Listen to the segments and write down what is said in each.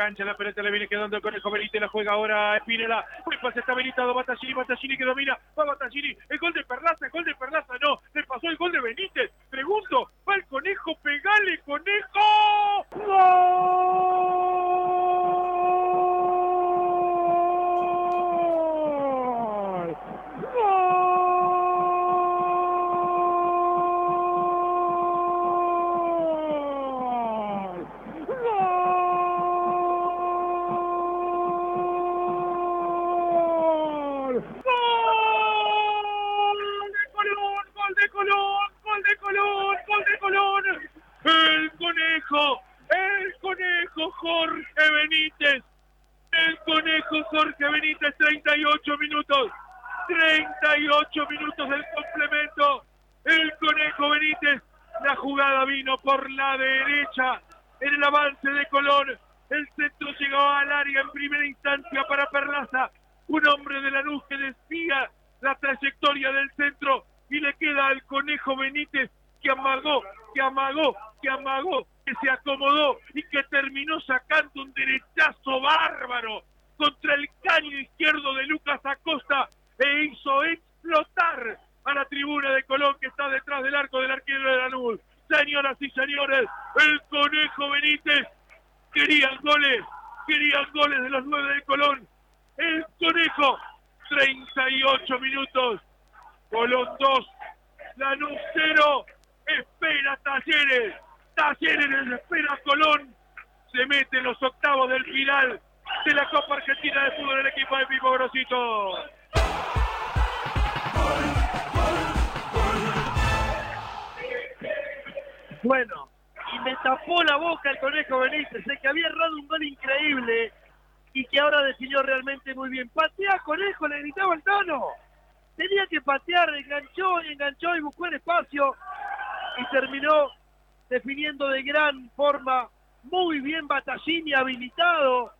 cancha, la pelota le viene quedando el Conejo Benítez, la juega ahora Espinela. El pase está habilitado, Battaglini, Battaglini que domina, va Battaglini, el gol de Perlaza, el gol de Perlaza, no, le pasó el gol de Benítez. Pregunto, va el Conejo, pegale, Conejo. ¡Gol! ¡Gol! ¡Gol! ¡Gol de Colón! ¡Gol de Colón! ¡Gol de Colón! ¡Gol de Colón! ¡El conejo! ¡El Jorge Benítez! El conejo Jorge Benítez, 38 minutos. 38 minutos del complemento. El conejo Benítez. La jugada vino por la derecha. En el avance de Colón. El centro llegó al área en primera instancia para Perlaza. Un hombre de la luz que desvía la trayectoria del centro. Y le queda al conejo Benítez que amagó, que amagó, que amagó, que se acomodó y que terminó sacando un derechazo bárbaro contra el caño izquierdo de Lucas Acosta e hizo explotar a la tribuna de Colón que está detrás del arco del arquero de Lanús. Señoras y señores, el Conejo Benítez querían goles, querían goles de los nueve de Colón. El Conejo, 38 minutos. Colón 2, Lanús 0, espera Talleres. Talleres espera Colón. Se mete en los octavos del final de la Copa Argentina de Fútbol el equipo de Pipo Grosito. Bueno, y me tapó la boca el conejo Benítez, el que había errado un gol increíble y que ahora definió realmente muy bien. Patea, conejo, le gritaba el tono. Tenía que patear, enganchó y enganchó y buscó el espacio y terminó definiendo de gran forma. Muy bien Battaglini habilitado.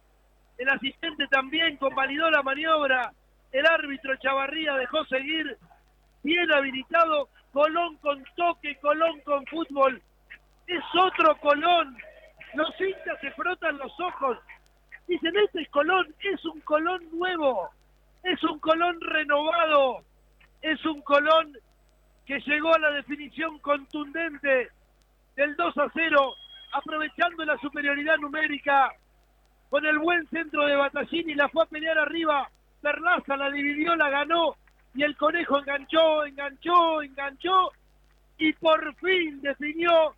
El asistente también convalidó la maniobra. El árbitro Chavarría dejó seguir. Bien habilitado. Colón con toque, Colón con fútbol. Es otro Colón. Los hinchas se frotan los ojos. Dicen, este es Colón, es un Colón nuevo. Es un Colón renovado. Es un Colón que llegó a la definición contundente del 2 a 0, aprovechando la superioridad numérica con el buen centro de Battaglini, la fue a pelear arriba, Perlaza la dividió, la ganó, y el conejo enganchó, enganchó, enganchó, y por fin definió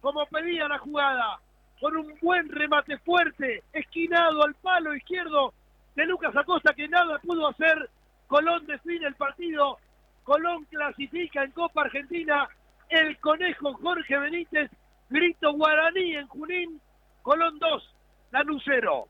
como pedía la jugada, con un buen remate fuerte, esquinado al palo izquierdo de Lucas Acosta, que nada pudo hacer, Colón define el partido, Colón clasifica en Copa Argentina, el conejo Jorge Benítez, grito guaraní en Junín, Colón 2, Lanús 0.